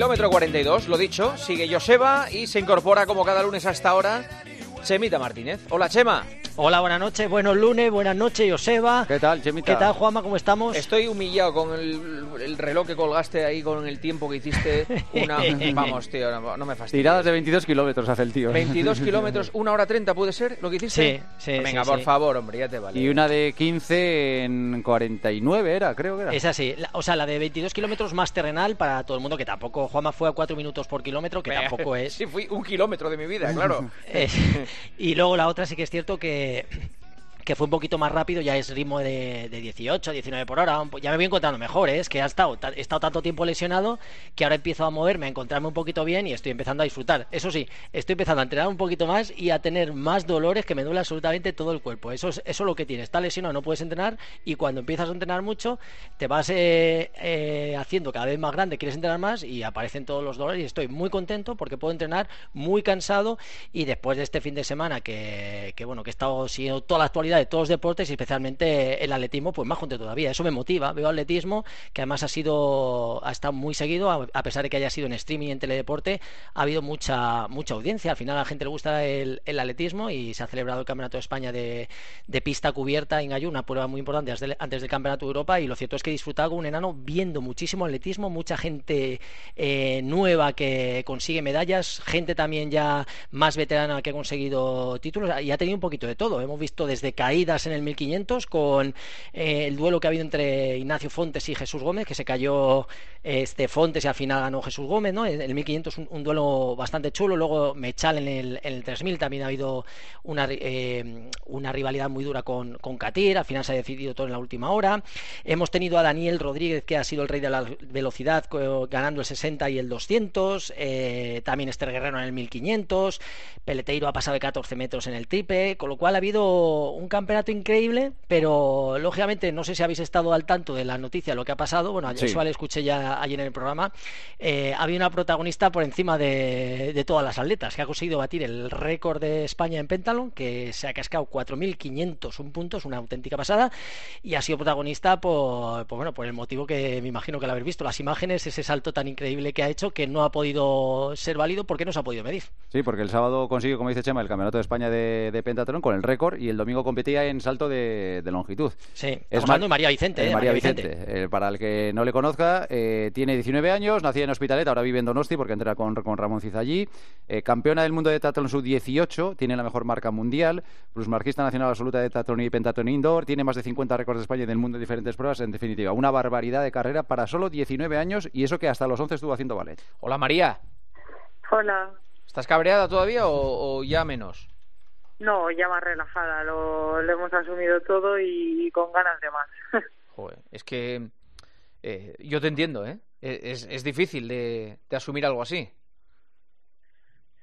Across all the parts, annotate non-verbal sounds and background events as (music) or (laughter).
Kilómetro 42, lo dicho, sigue Joseba y se incorpora como cada lunes a esta hora Chemita Martínez. Hola, Chema. Hola, buenas noches, buenos lunes, buenas noches, Joseba. ¿Qué tal, Chemita? ¿Qué tal, Juanma? ¿Cómo estamos? Estoy humillado con el, reloj que colgaste ahí, con el tiempo que hiciste. Una... (laughs) Vamos, tío, no, me fastidies. Tiradas de 22 kilómetros hace el tío. 22 (laughs) kilómetros, una hora 30, ¿puede ser lo que hiciste? Sí, sí. Venga, por favor, hombre, ya te vale. Y una de 15 en 49 era, creo que era. Es así, o sea, la de 22 kilómetros más terrenal para todo el mundo, que tampoco Juanma fue a 4 minutos por kilómetro, que tampoco es. (laughs) Sí, fui un kilómetro de mi vida, claro. y luego la otra sí que es cierto que eh, que fue un poquito más rápido, ya es ritmo de, de 18, 19 por hora. Ya me voy encontrando mejor, ¿eh? es que ha estado, estado tanto tiempo lesionado que ahora empiezo a moverme, a encontrarme un poquito bien y estoy empezando a disfrutar. Eso sí, estoy empezando a entrenar un poquito más y a tener más dolores que me duele absolutamente todo el cuerpo. Eso es, eso lo que tiene. Está lesionado, no puedes entrenar y cuando empiezas a entrenar mucho, te vas eh, eh, haciendo cada vez más grande, quieres entrenar más y aparecen todos los dolores y estoy muy contento porque puedo entrenar muy cansado y después de este fin de semana que, que bueno, que he estado siguiendo toda la actualidad de todos los deportes y especialmente el atletismo, pues más junto todavía. Eso me motiva. Veo atletismo, que además ha sido, ha estado muy seguido, a pesar de que haya sido en streaming y en teledeporte, ha habido mucha, mucha audiencia. Al final a la gente le gusta el, atletismo y se ha celebrado el Campeonato de España de, pista cubierta en Ayú, una prueba muy importante antes, del Campeonato de Europa. Y lo cierto es que he disfrutado un enano viendo muchísimo atletismo, mucha gente eh, nueva que consigue medallas, gente también ya más veterana que ha conseguido títulos y ha tenido un poquito de todo. Hemos visto desde caídas en el 1500 con eh, el duelo que ha habido entre Ignacio Fontes y Jesús Gómez, que se cayó este Fontes y al final ganó Jesús Gómez, ¿no? En el 1500 un, un duelo bastante chulo, luego Mechal en el, en el 3000 también ha habido una, eh, una rivalidad muy dura con, con Katir, al final se ha decidido todo en la última hora. Hemos tenido a Daniel Rodríguez, que ha sido el rey de la velocidad, ganando el 60 y el 200, eh, también Esther Guerrero en el 1500, Peleteiro ha pasado de 14 metros en el triple, con lo cual ha habido un campeonato increíble, pero lógicamente no sé si habéis estado al tanto de la noticia, lo que ha pasado. Bueno, sí. le escuché ya ayer en el programa. Eh, había una protagonista por encima de, todas las atletas que ha conseguido batir el récord de España en pentalón, que se ha cascado 4.501 puntos, una auténtica pasada, y ha sido protagonista por, bueno, por el motivo que me imagino que lo habéis visto, las imágenes, ese salto tan increíble que ha hecho que no ha podido ser válido porque no se ha podido medir. Sí, porque el sábado consiguió, como dice Chema, el Campeonato de España de, de pentatlón con el récord y el domingo competía en salto de, longitud. Sí, es de María Vicente. Eh, María, Vicente. Eh, para el que no le conozca, eh, tiene 19 años, nacida en Hospitalet, ahora vive en Donosti porque entra con, con Ramón Cizallí. campeona del mundo de tatlón sub-18, tiene la mejor marca mundial, marquista nacional absoluta de tatlón y pentatlón indoor, tiene más de 50 récords de España y del mundo en diferentes pruebas, en definitiva, una barbaridad de carrera para solo 19 años y eso que hasta los 11 estuvo haciendo ballet. Hola María. Hola. ¿Estás cabreada todavía o ya menos? No, ya más relajada, lo, hemos asumido todo y, con ganas de más. (laughs) Joder, es que eh, yo te entiendo, ¿eh? E, es, es difícil de, asumir algo así.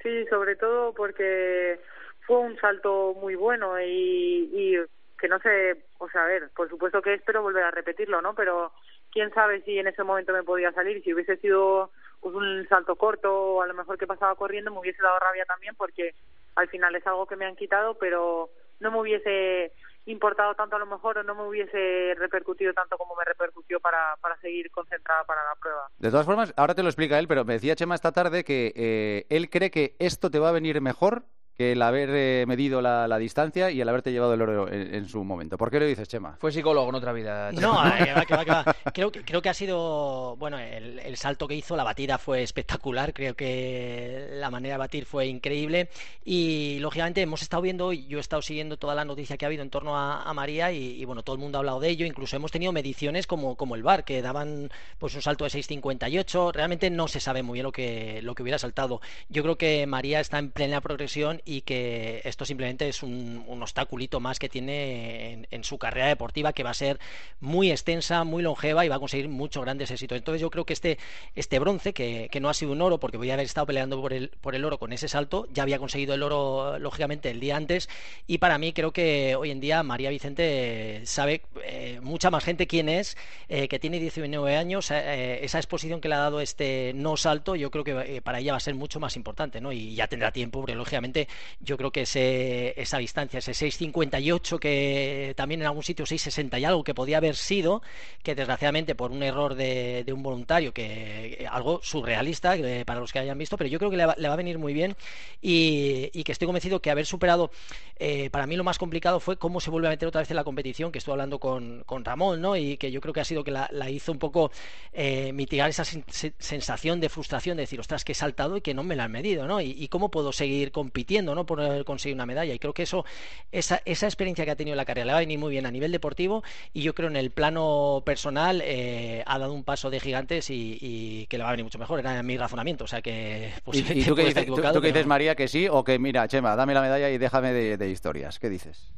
Sí, sobre todo porque fue un salto muy bueno y, y que no sé, o sea, a ver, por supuesto que espero volver a repetirlo, ¿no? Pero quién sabe si en ese momento me podía salir, si hubiese sido pues, un salto corto o a lo mejor que pasaba corriendo me hubiese dado rabia también porque al final es algo que me han quitado, pero no me hubiese importado tanto a lo mejor o no me hubiese repercutido tanto como me repercutió para, para seguir concentrada para la prueba. De todas formas, ahora te lo explica él, pero me decía Chema esta tarde que eh, él cree que esto te va a venir mejor que el haber eh, medido la, distancia y el haberte llevado el oro en, su momento. ¿Por qué lo dices, Chema? Fue psicólogo en otra vida. No, eh, (laughs) Creo, que, creo que ha sido, bueno, el, salto que hizo, la batida fue espectacular, creo que la manera de batir fue increíble y lógicamente hemos estado viendo, yo he estado siguiendo toda la noticia que ha habido en torno a, María y, bueno, todo el mundo ha hablado de ello, incluso hemos tenido mediciones como, como el VAR, que daban pues un salto de 6.58, realmente no se sabe muy bien lo que, lo que hubiera saltado. Yo creo que María está en plena progresión y que esto simplemente es un, obstaculito más que tiene en, su carrera deportiva que va a ser muy extensa, muy longeva y va a conseguir muchos grandes éxitos. Entonces yo creo que este, este bronce, que, no ha sido un oro, porque voy a haber estado peleando por el, por el oro con ese salto, ya había conseguido el oro lógicamente el día antes y para mí creo que hoy en día María Vicente sabe eh, mucha más gente quién es, eh, que tiene 19 años, eh, esa exposición que le ha dado este no salto, yo creo que para ella va a ser mucho más importante, ¿no? Y ya tendrá tiempo, porque lógicamente yo creo que ese, esa distancia, ese 6.58 que también en algún sitio 6.60 y algo que podía haber sido, que desgraciadamente por un error de, un voluntario, que algo surrealista para los que hayan visto, pero yo creo que le va, a venir muy bien y, que estoy convencido que haber superado, eh, para mí lo más complicado fue cómo se vuelve a meter otra vez en la competición, que estuve hablando con, con Ramón, ¿no? Y que yo creo que ha sido que la, hizo un poco eh, mitigar esa sensación de frustración de decir, ostras, que he saltado y que no me la han medido, ¿no? Y, cómo puedo seguir compitiendo, ¿no? Por conseguir una medalla. Y creo que eso, esa, esa experiencia que ha tenido la carrera le va a venir muy bien a nivel deportivo y yo creo en el plano personal eh, ha dado un paso de gigantes y, que le va a venir mucho mejor. Era mi razonamiento, o sea que (laughs) ¿Y, tú, qué dices, tú, dices, María, que sí o que mira, Chema, dame la medalla y déjame de historias? ¿Qué dices?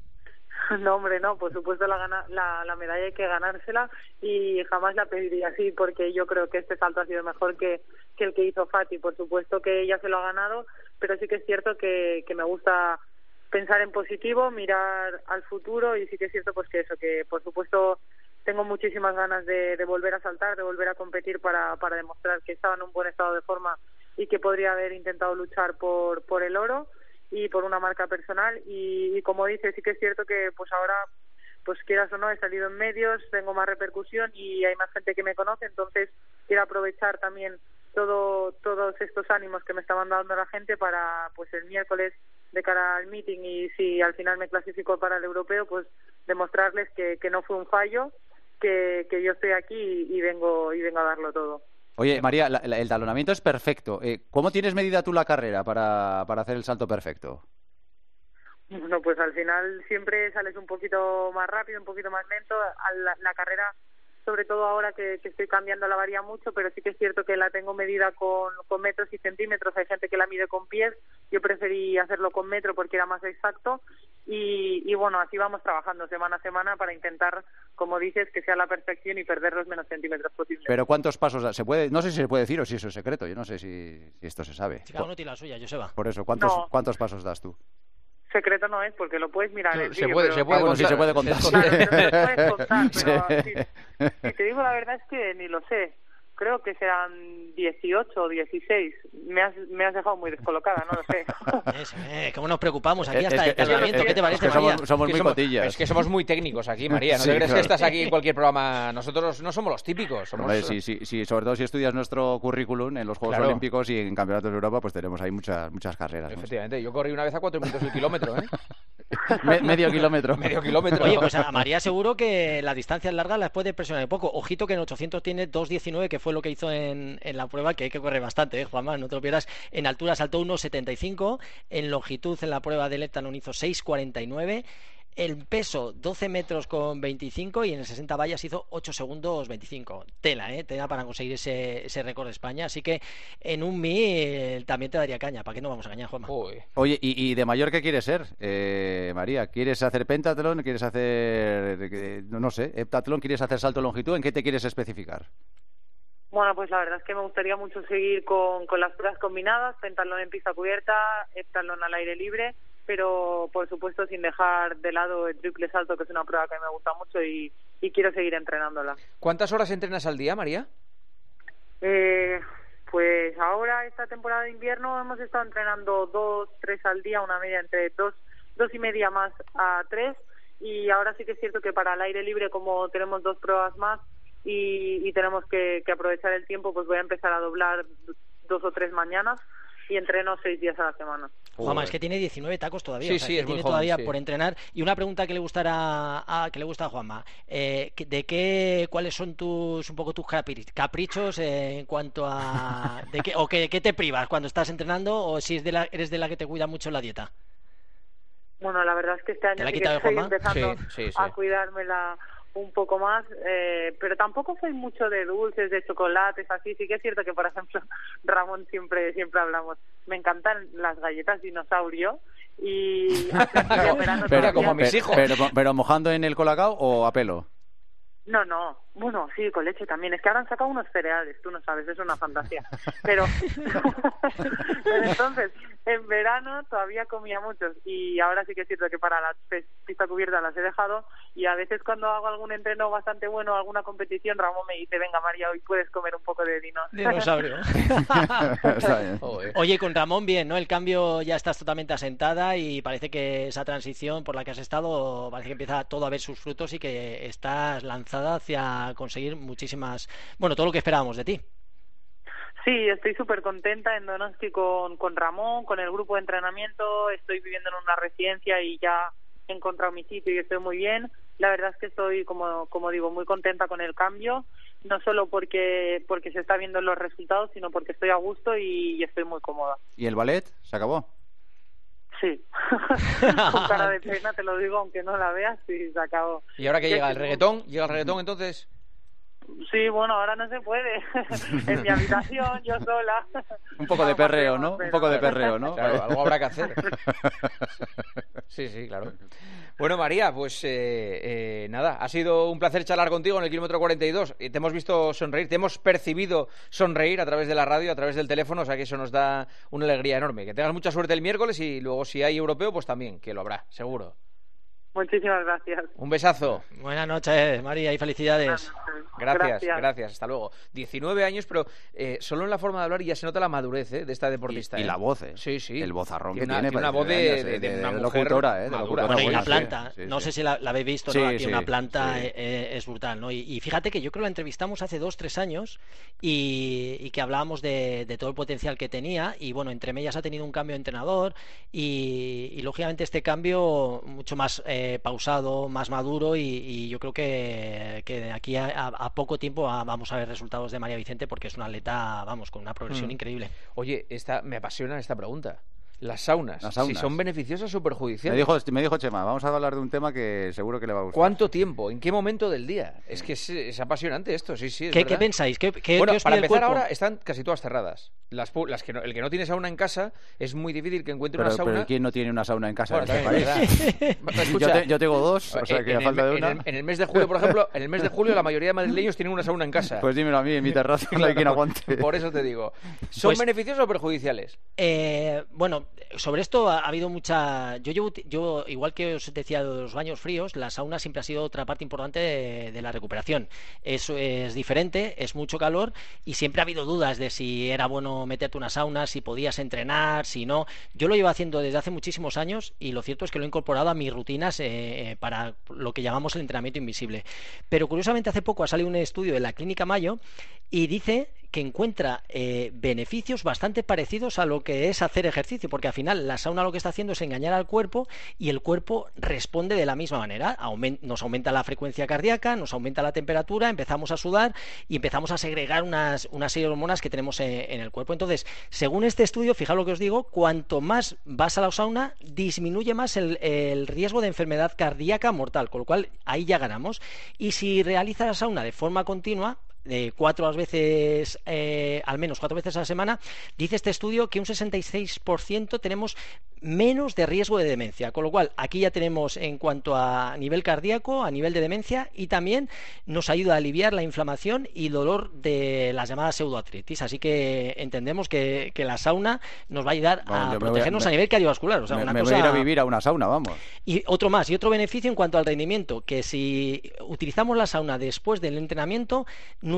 (laughs) No, hombre, no, por supuesto la, la, la, medalla hay que ganársela y jamás la pediría así porque yo creo que este salto ha sido mejor que, que el que hizo Fati. Por supuesto que ella se lo ha ganado, pero sí que es cierto que, que me gusta pensar en positivo, mirar al futuro y sí que es cierto pues que eso, que por supuesto tengo muchísimas ganas de, de volver a saltar, de volver a competir para, para demostrar que estaba en un buen estado de forma y que podría haber intentado luchar por, por el oro y por una marca personal. Y, como dice sí que es cierto que pues ahora pues quieras o no he salido en medios tengo más repercusión y hay más gente que me conoce. Entonces quiero aprovechar también todo todos estos ánimos que me estaban dando la gente para pues el miércoles de cara al meeting y si al final me clasifico para el europeo pues demostrarles que, que no fue un fallo que, que yo estoy aquí y vengo y vengo a darlo todo Oye, María, el talonamiento es perfecto. Eh, ¿Cómo tienes medida tú la carrera para, para hacer el salto perfecto? Bueno, pues al final siempre sales un poquito más rápido, un poquito más lento. La, la carrera sobre todo ahora que, estoy cambiando la varía mucho, pero sí que es cierto que la tengo medida con, con metros y centímetros. Hay gente que la mide con pies, yo preferí hacerlo con metro porque era más exacto. Y, y bueno, así vamos trabajando semana a semana para intentar, como dices, que sea la perfección y perder los menos centímetros posibles. Pero ¿cuántos pasos se puede? No sé si se puede decir o si eso es secreto. Yo no sé si, esto se sabe. cada uno tiene la suya, Joseba. Por eso, ¿cuántos, ¿cuántos pasos das tú? Secreto no es porque lo puedes mirar en el se puede, se puede, ah, sí, se puede contar. Claro, contar, (laughs) pero si, te digo la verdad es que ni lo sé creo que serán 18 o 16. Me has, me has dejado muy descolocada, no lo sé. (laughs) eh, ¿Cómo nos preocupamos aquí hasta el casamiento? ¿Qué te parece, María? Somos, somos muy cotillas. Es que somos muy técnicos aquí, (laughs) María. No te crees que estás aquí en cualquier programa. Nosotros no somos los típicos. Somos... sí, sí, sí, sobre todo si estudias nuestro currículum en los Juegos Olímpicos y en Campeonatos de Europa, pues tenemos ahí muchas, muchas carreras. Efectivamente, yo corrí una vez a 4 minutos el kilómetro, ¿eh? (laughs) medio kilómetro. Medio kilómetro. Oye, pues a María seguro que las distancias largas las puede presionar un poco. Ojito que en 800 tiene 2.19, que fue lo que hizo en, en, la prueba, que hay que correr bastante, ¿eh, Juanma? No te lo pierdas. En altura saltó 1.75, en longitud en la prueba de Leptanon hizo 6.49 el peso 12 metros con 25 y en el 60 vallas hizo 8 segundos 25. Tela, ¿eh? Tela para conseguir ese, ese récord de España. Así que en un Mi eh, también te daría caña. ¿Para qué no vamos a engañar, Juanma? Oye, ¿y, de mayor qué quieres ser, eh, María? ¿Quieres hacer pentatlón? ¿Quieres hacer, no sé, heptatlón? ¿Quieres hacer salto de longitud? ¿En qué te quieres especificar? Bueno, pues la verdad es que me gustaría mucho seguir con, con las pruebas combinadas, pentalón en pista cubierta, heptalón al aire libre, pero por supuesto sin dejar de lado el triple salto, que es una prueba que me gusta mucho y, y quiero seguir entrenándola. ¿Cuántas horas entrenas al día, María? Eh, pues ahora, esta temporada de invierno, hemos estado entrenando dos, tres al día, una media entre dos, dos y media más a tres, y ahora sí que es cierto que para el aire libre, como tenemos dos pruebas más, y, tenemos que, aprovechar el tiempo, pues voy a empezar a doblar dos o tres mañanas y entreno seis días a la semana. Juanma, es que tiene 19 tacos todavía. Sí, sí, es tiene todavía por entrenar. Y una pregunta que le gustará a, que le gusta a Juanma. Eh, ¿De qué, cuáles son tus, un poco tus caprichos en cuanto a, de qué, o qué, te privas cuando estás entrenando o si es de la, eres de la que te cuida mucho la dieta? Bueno, la verdad es que este año sí que estoy empezando a cuidarme la un poco más, eh, pero tampoco soy mucho de dulces, de chocolates, así. Sí que es cierto que, por ejemplo, (laughs) Ramón siempre siempre hablamos. Me encantan las galletas dinosaurio y (laughs) pero, como mis hijos. Pero, mojando en el colacao o a pelo. No, no. Bueno, sí, con leche también. Es que ahora han sacado unos cereales, tú no sabes, es una fantasía. Pero, (laughs) pero entonces, en verano todavía comía muchos y ahora sí que es cierto que para la pista cubierta las he dejado y a veces cuando hago algún entreno bastante bueno, alguna competición, Ramón me dice, venga María, hoy puedes comer un poco de vino. Dinosaurio. (laughs) Oye, con Ramón bien, ¿no? El cambio ya estás totalmente asentada y parece que esa transición por la que has estado, parece que empieza todo a ver sus frutos y que estás lanzada hacia conseguir muchísimas, bueno, todo lo que esperábamos de ti. Sí, estoy súper contenta en Donosti con, con Ramón, con el grupo de entrenamiento. Estoy viviendo en una residencia y ya he encontrado mi sitio y estoy muy bien. La verdad es que estoy, como, como digo, muy contenta con el cambio, no solo porque, porque se está viendo los resultados, sino porque estoy a gusto y, estoy muy cómoda. ¿Y el ballet se acabó? Sí, (laughs) con cara de pena te lo digo, aunque no la veas, sí, se acabó. ¿Y ahora que llega el reggaetón? ¿Llega el reggaetón entonces? Sí, bueno, ahora no se puede. (laughs) en mi habitación, yo sola. Un poco de perreo, ¿no? Un poco de perreo, ¿no? Claro, algo habrá que hacer. (laughs) Sí, sí, claro. Bueno, María, pues eh, eh, nada, ha sido un placer charlar contigo en el kilómetro 42. Te hemos visto sonreír, te hemos percibido sonreír a través de la radio, a través del teléfono, o sea que eso nos da una alegría enorme. Que tengas mucha suerte el miércoles y luego si hay europeo, pues también, que lo habrá, seguro. Muchísimas gracias. Un besazo. Buenas noches, María, y felicidades. Gracias, gracias, hasta luego. 19 años, pero eh, solo en la forma de hablar ya se nota la madurez ¿eh? de esta deportista. Y, la ¿eh? voz, ¿eh? Sí, sí. El vozarrón que tiene. Tiene una voz de, de, una locutora, ¿eh? Bueno, y la planta, no sé si la, habéis visto, ¿no? Aquí una planta es brutal, ¿no? Y, fíjate que yo creo que la entrevistamos hace dos, tres años y, que hablábamos de, todo el potencial que tenía y, bueno, entre medias ha tenido un cambio de entrenador y, lógicamente este cambio mucho más pausado, más maduro y, yo creo que, que de aquí a, poco tiempo vamos a ver resultados de María Vicente porque es una atleta, vamos, con una progresión mm. increíble. Oye, esta, me apasiona esta pregunta. Las saunas, si son beneficiosas o perjudiciales. Me dijo, me dijo Chema, vamos a hablar de un tema que seguro que le va a gustar. ¿Cuánto tiempo? ¿En qué momento del día? Es que es, apasionante esto, sí, sí. ¿Qué, pensáis? ¿Qué, bueno, para empezar ahora están casi todas cerradas. Las, las que el que no tiene sauna en casa es muy difícil que encuentre una sauna. Pero ¿quién no tiene una sauna en casa (laughs) yo, tengo dos, o sea que a falta de una. En el, mes de julio, por ejemplo, en el mes de julio la mayoría de madrileños tienen una sauna en casa. Pues dímelo a mí, en mi terraza no hay quien (laughs) aguante. Por eso te digo. ¿Son pues beneficiosos o perjudiciales? Eh, bueno, sobre esto ha, habido mucha. Yo llevo, yo, igual que os decía de los baños fríos, la sauna siempre ha sido otra parte importante de, la recuperación. Eso es diferente, es mucho calor y siempre ha habido dudas de si era bueno meterte una sauna, si podías entrenar, si no. Yo lo llevo haciendo desde hace muchísimos años y lo cierto es que lo he incorporado a mis rutinas eh, para lo que llamamos el entrenamiento invisible. Pero curiosamente hace poco ha salido un estudio de la Clínica Mayo y dice que encuentra eh, beneficios bastante parecidos a lo que es hacer ejercicio, porque al final la sauna lo que está haciendo es engañar al cuerpo y el cuerpo responde de la misma manera. nos aumenta la frecuencia cardíaca, nos aumenta la temperatura, empezamos a sudar y empezamos a segregar unas, una serie de hormonas que tenemos en, el cuerpo. Entonces, según este estudio, fijaos lo que os digo, cuanto más vas a la sauna, disminuye más el, el riesgo de enfermedad cardíaca mortal, con lo cual ahí ya ganamos. Y si realizas la sauna de forma continua, de cuatro veces, eh, al menos cuatro veces a la semana, dice este estudio que un 66% tenemos menos de riesgo de demencia. Con lo cual, aquí ya tenemos en cuanto a nivel cardíaco, a nivel de demencia, y también nos ayuda a aliviar la inflamación y dolor de las llamadas pseudoartritis. Así que entendemos que, la sauna nos va a ayudar a protegernos a, nivel cardiovascular. O sea, me, voy a ir a vivir a una sauna, vamos. Y otro más, y otro beneficio en cuanto al rendimiento, que si utilizamos la sauna después del entrenamiento,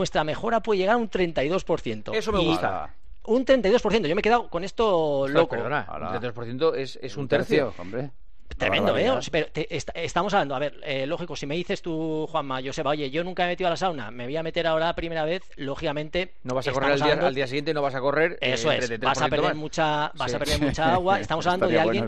nuestra mejora puede llegar a un 32%. Eso me gusta. Un 32%. Yo me he quedado con esto loco. Perdona, un 32% es, es un tercio. hombre. Tremendo, ¿eh? Pero estamos hablando, a ver, eh, lógico, si me dices tú, Juanma, Joseba, oye, yo nunca he metido a la sauna, me voy a meter ahora la primera vez, lógicamente. No vas a correr al día, al día, siguiente, no vas a correr. Eso eh, es, vas a perder mucha, vas a perder mucha agua. (laughs) Estamos hablando de alguien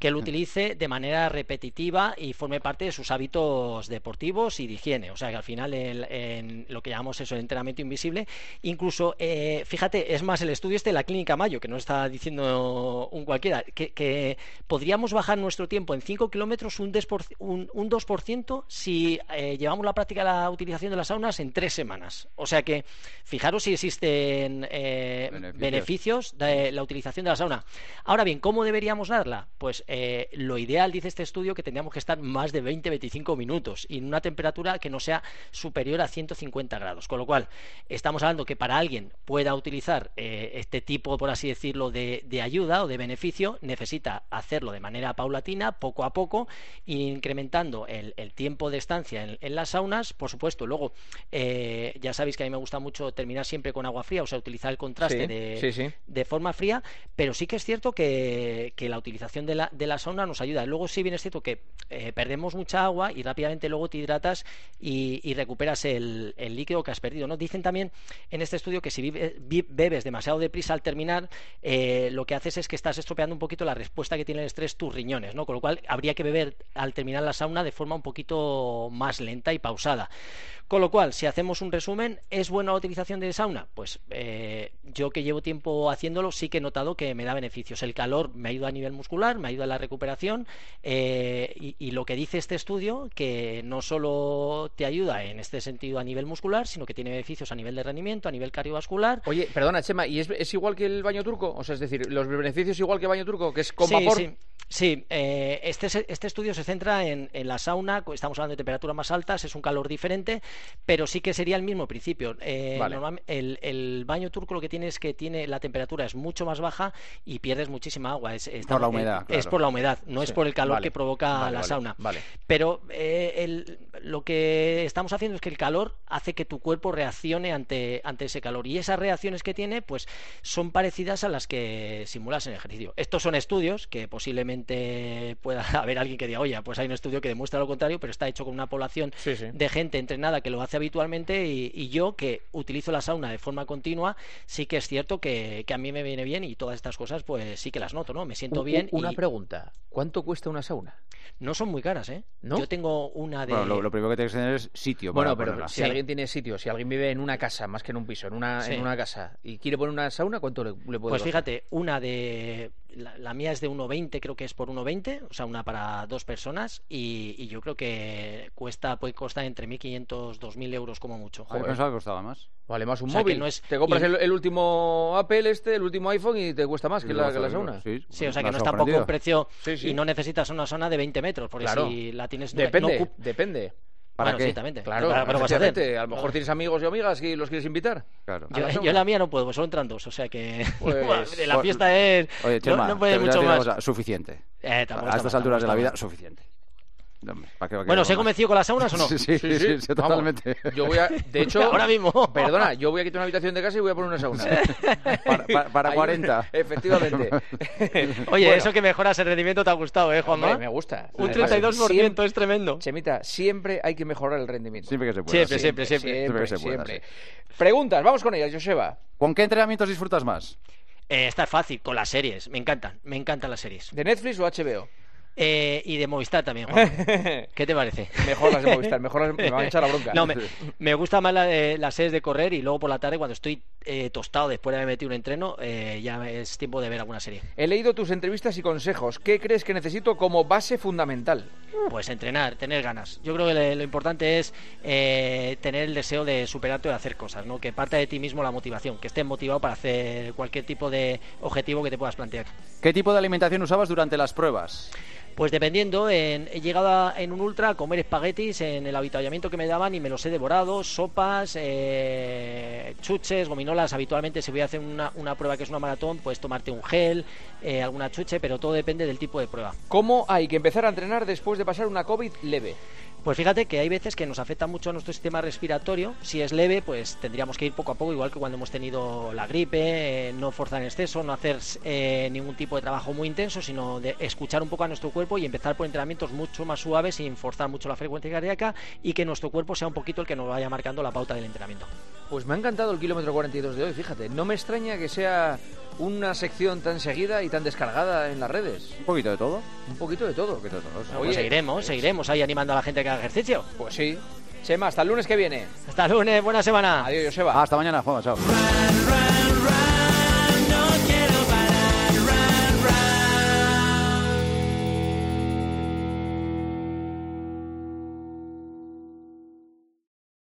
que lo utilice de manera repetitiva y forme parte de sus hábitos deportivos y de higiene. O sea que al final en lo que llamamos eso, el entrenamiento invisible, incluso, eh, fíjate, es más el estudio este de la clínica Mayo, que no está diciendo un cualquiera, que, podríamos bajar nuestro tiempo en 5 kilómetros un, un, 2% si eh, llevamos la práctica de la utilización de las saunas en tres semanas. O sea que fijaros si existen eh, beneficios. beneficios de la utilización de la sauna. Ahora bien, ¿cómo deberíamos darla? Pues eh, lo ideal, dice este estudio, que tendríamos que estar más de 20-25 minutos y en una temperatura que no sea superior a 150 grados. Con lo cual, estamos hablando que para alguien pueda utilizar eh, este tipo, por así decirlo, de, ayuda o de beneficio, necesita hacerlo de manera paulatina, poco a poco, incrementando el, tiempo de estancia en, las saunas. Por supuesto, luego, eh, ya sabéis que a mí me gusta mucho terminar siempre con agua fría, o sea, utilizar el contraste de, forma fría, pero sí que es cierto que, la utilización de la, de la sauna nos ayuda. Luego sí bien es cierto que eh, perdemos mucha agua y rápidamente luego te hidratas y, recuperas el, líquido que has perdido. ¿no? Dicen también en este estudio que si bebes demasiado deprisa al terminar, eh, lo que haces es que estás estropeando un poquito la respuesta que tiene el estrés tus riñones, ¿no? Con lo cual habría que beber al terminar la sauna de forma un poquito más lenta y pausada. Con lo cual, si hacemos un resumen, ¿es buena la utilización de sauna? Pues eh, yo que llevo tiempo haciéndolo, sí que he notado que me da beneficios. El calor me ayuda a nivel muscular, me ayuda a la recuperación eh, y, lo que dice este estudio, que no solo te ayuda en este sentido a nivel muscular, sino que tiene beneficios a nivel de rendimiento, a nivel cardiovascular. Oye, perdona, Chema, ¿y es, igual que el baño turco? O sea, es decir, ¿los beneficios igual que el baño turco, que es con vapor? Sí. Sí, eh, este, este estudio se centra en, la sauna, estamos hablando de temperaturas más altas, es un calor diferente, pero sí que sería el mismo principio. Eh, el, baño turco lo que tiene es que tiene la temperatura es mucho más baja y pierdes muchísima agua. Es, por la humedad. Es por la humedad, no es por el calor que provoca la sauna. Pero eh, lo que estamos haciendo es que el calor hace que tu cuerpo reaccione ante, ante ese calor y esas reacciones que tiene pues son parecidas a las que simulas en ejercicio. Estos son estudios que posiblemente pueda (laughs) haber alguien que diga, oye, pues hay un estudio que demuestra lo contrario, pero está hecho con una población de gente entrenada que lo hace habitualmente y, yo que utilizo la sauna de forma continua, sí que es cierto que, a mí me viene bien y todas estas cosas pues sí que las noto, ¿no? Me siento bien. Una pregunta, ¿cuánto cuesta una sauna? No son muy caras, ¿eh? Yo tengo una de... lo, primero que tienes que tener es sitio. Bueno, pero si alguien tiene sitio, si alguien vive en una casa más que en un piso, en una, en una casa y quiere poner una sauna, ¿cuánto le, le puede Pues fíjate, una de la, mía es de 1,20, creo que es por 1,20, o sea, una para dos personas, y, yo creo que cuesta puede costar entre 1.500, 2.000 euros como mucho. Yo pensaba que costaba más. Vale, más un móvil. Te compras el, último Apple, este, el último iPhone y te cuesta más que la, que la sauna. Sí, o sea que no está tampoco un precio y no necesitas una zona de 20 metros, porque si la tienes... Depende, depende. ¿Para qué? Claro, a, lo mejor tienes amigos y amigas y los quieres invitar. Claro. Yo, en la mía no puedo, pues solo entran dos, o sea que (laughs) pues, la fiesta es... Oye, Chema, no, puede mucho más. suficiente. Eh, a estas alturas de la vida, suficiente bueno, ¿se ha convencido con las saunas o no? (laughs) Sí, sí, sí, totalmente. yo voy a, de (laughs) hecho, ahora mismo. Perdona, yo voy a quitar una habitación de casa y voy a poner una sauna. para, 40. efectivamente. (laughs) Oye, eso que mejoras el rendimiento te ha gustado, ¿eh, Juanma? me gusta. Un 32% es tremendo. Chemita, siempre hay que mejorar el rendimiento. Siempre que se pueda. Siempre, siempre, siempre. Siempre, Preguntas, vamos con ellas, Joseba. ¿Con qué entrenamientos disfrutas más? Eh, está fácil, con las series. Me encantan, me encantan las series. ¿De Netflix o HBO? Eh, y de Movistar también, Juan. (laughs) ¿Qué te parece? Mejor las de Movistar, mejor las, me van a echar la (laughs) bronca. No, me, (laughs) me gusta más la, las series de correr y luego por la tarde cuando estoy eh, tostado después de haber metido un entreno, eh, ya es tiempo de ver alguna serie. He leído tus entrevistas y consejos. ¿Qué crees que necesito como base fundamental? Pues entrenar, tener ganas. Yo creo que lo importante es tener el deseo de superarte o de hacer cosas, ¿no? Que parte de ti mismo la motivación, que estés motivado para hacer cualquier tipo de objetivo que te puedas plantear. ¿Qué tipo de alimentación usabas durante las pruebas? Pues dependiendo, he llegado en un ultra a comer espaguetis en el habituallamiento que me daban y me los he devorado, sopas, eh, chuches, gominolas. Habitualmente si voy a hacer una, prueba que es una maratón, puedes tomarte un gel, eh, alguna chuche, pero todo depende del tipo de prueba. ¿Cómo hay que empezar a entrenar después de pasar una COVID leve? Pues fíjate que hay veces que nos afecta mucho a nuestro sistema respiratorio. Si es leve, pues tendríamos que ir poco a poco, igual que cuando hemos tenido la gripe, eh, no forzar en exceso, no hacer eh, ningún tipo de trabajo muy intenso, sino de escuchar un poco a nuestro cuerpo y empezar por entrenamientos mucho más suaves sin forzar mucho la frecuencia cardíaca y que nuestro cuerpo sea un poquito el que nos vaya marcando la pauta del entrenamiento. Pues me ha encantado el kilómetro 42 de hoy, fíjate. No me extraña que sea una sección tan seguida y tan descargada en las redes. Un poquito de todo. Un poquito de todo. de todo pues seguiremos, seguiremos ahí animando a la gente que haga ejercicio. Pues sí. Chema, hasta el lunes que viene. Hasta el lunes, buena semana. Adiós, Joseba. Hasta mañana, Juan, chao.